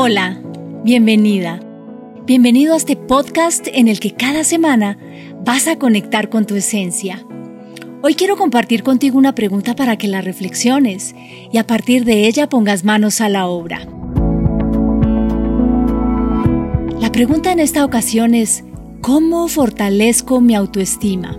Hola, bienvenida. Bienvenido a este podcast en el que cada semana vas a conectar con tu esencia. Hoy quiero compartir contigo una pregunta para que la reflexiones y a partir de ella pongas manos a la obra. La pregunta en esta ocasión es, ¿cómo fortalezco mi autoestima?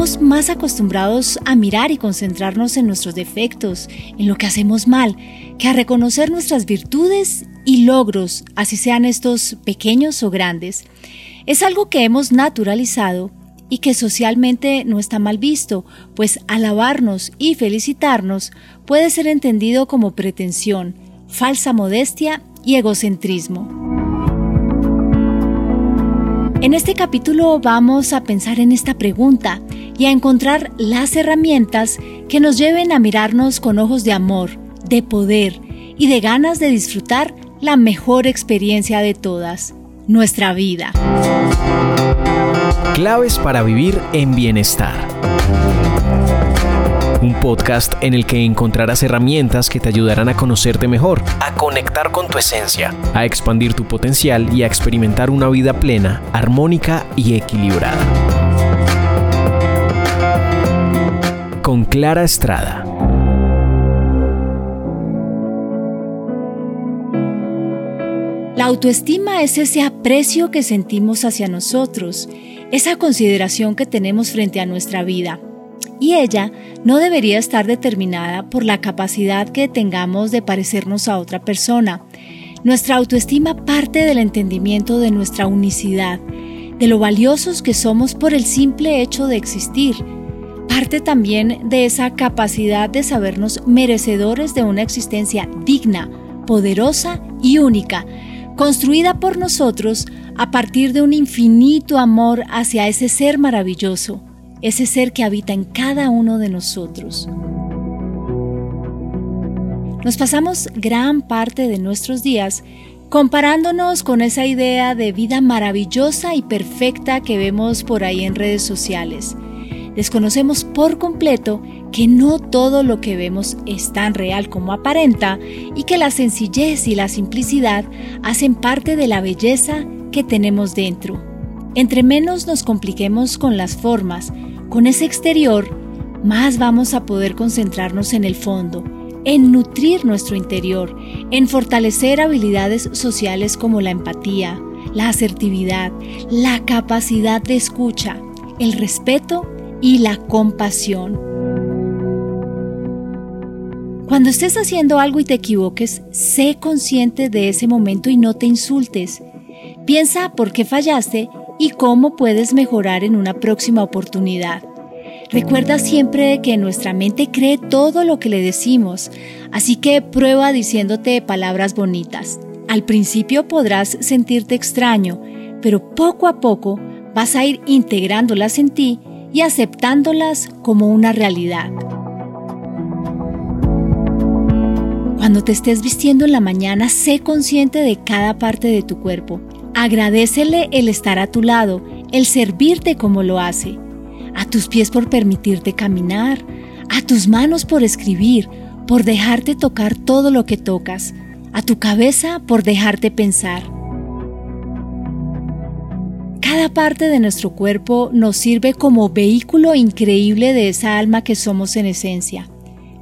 Más acostumbrados a mirar y concentrarnos en nuestros defectos, en lo que hacemos mal, que a reconocer nuestras virtudes y logros, así sean estos pequeños o grandes. Es algo que hemos naturalizado y que socialmente no está mal visto, pues alabarnos y felicitarnos puede ser entendido como pretensión, falsa modestia y egocentrismo. En este capítulo vamos a pensar en esta pregunta y a encontrar las herramientas que nos lleven a mirarnos con ojos de amor, de poder y de ganas de disfrutar la mejor experiencia de todas, nuestra vida. Claves para vivir en bienestar un podcast en el que encontrarás herramientas que te ayudarán a conocerte mejor, a conectar con tu esencia, a expandir tu potencial y a experimentar una vida plena, armónica y equilibrada. Con Clara Estrada. La autoestima es ese aprecio que sentimos hacia nosotros, esa consideración que tenemos frente a nuestra vida y ella no debería estar determinada por la capacidad que tengamos de parecernos a otra persona. Nuestra autoestima parte del entendimiento de nuestra unicidad, de lo valiosos que somos por el simple hecho de existir. Parte también de esa capacidad de sabernos merecedores de una existencia digna, poderosa y única, construida por nosotros a partir de un infinito amor hacia ese ser maravilloso ese ser que habita en cada uno de nosotros. Nos pasamos gran parte de nuestros días comparándonos con esa idea de vida maravillosa y perfecta que vemos por ahí en redes sociales. Desconocemos por completo que no todo lo que vemos es tan real como aparenta y que la sencillez y la simplicidad hacen parte de la belleza que tenemos dentro. Entre menos nos compliquemos con las formas, con ese exterior, más vamos a poder concentrarnos en el fondo, en nutrir nuestro interior, en fortalecer habilidades sociales como la empatía, la asertividad, la capacidad de escucha, el respeto y la compasión. Cuando estés haciendo algo y te equivoques, sé consciente de ese momento y no te insultes. Piensa por qué fallaste y cómo puedes mejorar en una próxima oportunidad. Recuerda siempre que nuestra mente cree todo lo que le decimos, así que prueba diciéndote palabras bonitas. Al principio podrás sentirte extraño, pero poco a poco vas a ir integrándolas en ti y aceptándolas como una realidad. Cuando te estés vistiendo en la mañana, sé consciente de cada parte de tu cuerpo. Agradecele el estar a tu lado, el servirte como lo hace, a tus pies por permitirte caminar, a tus manos por escribir, por dejarte tocar todo lo que tocas, a tu cabeza por dejarte pensar. Cada parte de nuestro cuerpo nos sirve como vehículo increíble de esa alma que somos en esencia.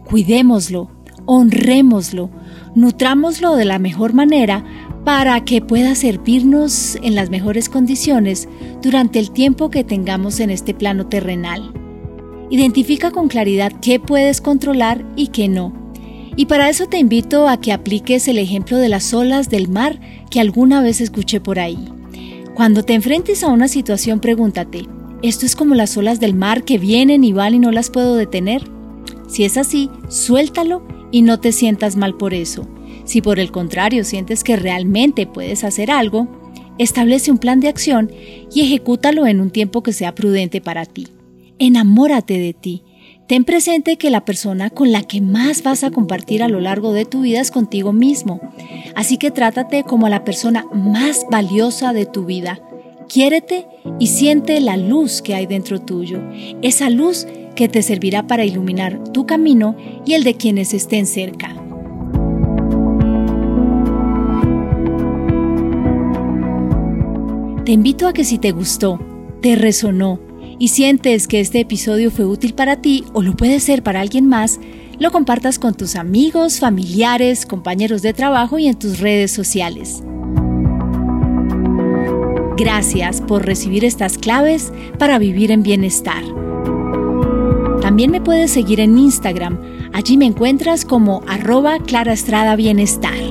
Cuidémoslo, honrémoslo, nutrámoslo de la mejor manera para que pueda servirnos en las mejores condiciones durante el tiempo que tengamos en este plano terrenal. Identifica con claridad qué puedes controlar y qué no. Y para eso te invito a que apliques el ejemplo de las olas del mar que alguna vez escuché por ahí. Cuando te enfrentes a una situación, pregúntate, ¿esto es como las olas del mar que vienen y van y no las puedo detener? Si es así, suéltalo y no te sientas mal por eso. Si por el contrario sientes que realmente puedes hacer algo, establece un plan de acción y ejecútalo en un tiempo que sea prudente para ti. Enamórate de ti. Ten presente que la persona con la que más vas a compartir a lo largo de tu vida es contigo mismo. Así que trátate como la persona más valiosa de tu vida. Quiérete y siente la luz que hay dentro tuyo, esa luz que te servirá para iluminar tu camino y el de quienes estén cerca. Te invito a que si te gustó, te resonó y sientes que este episodio fue útil para ti o lo puede ser para alguien más, lo compartas con tus amigos, familiares, compañeros de trabajo y en tus redes sociales. Gracias por recibir estas claves para vivir en bienestar. También me puedes seguir en Instagram. Allí me encuentras como arroba Clara Estrada Bienestar.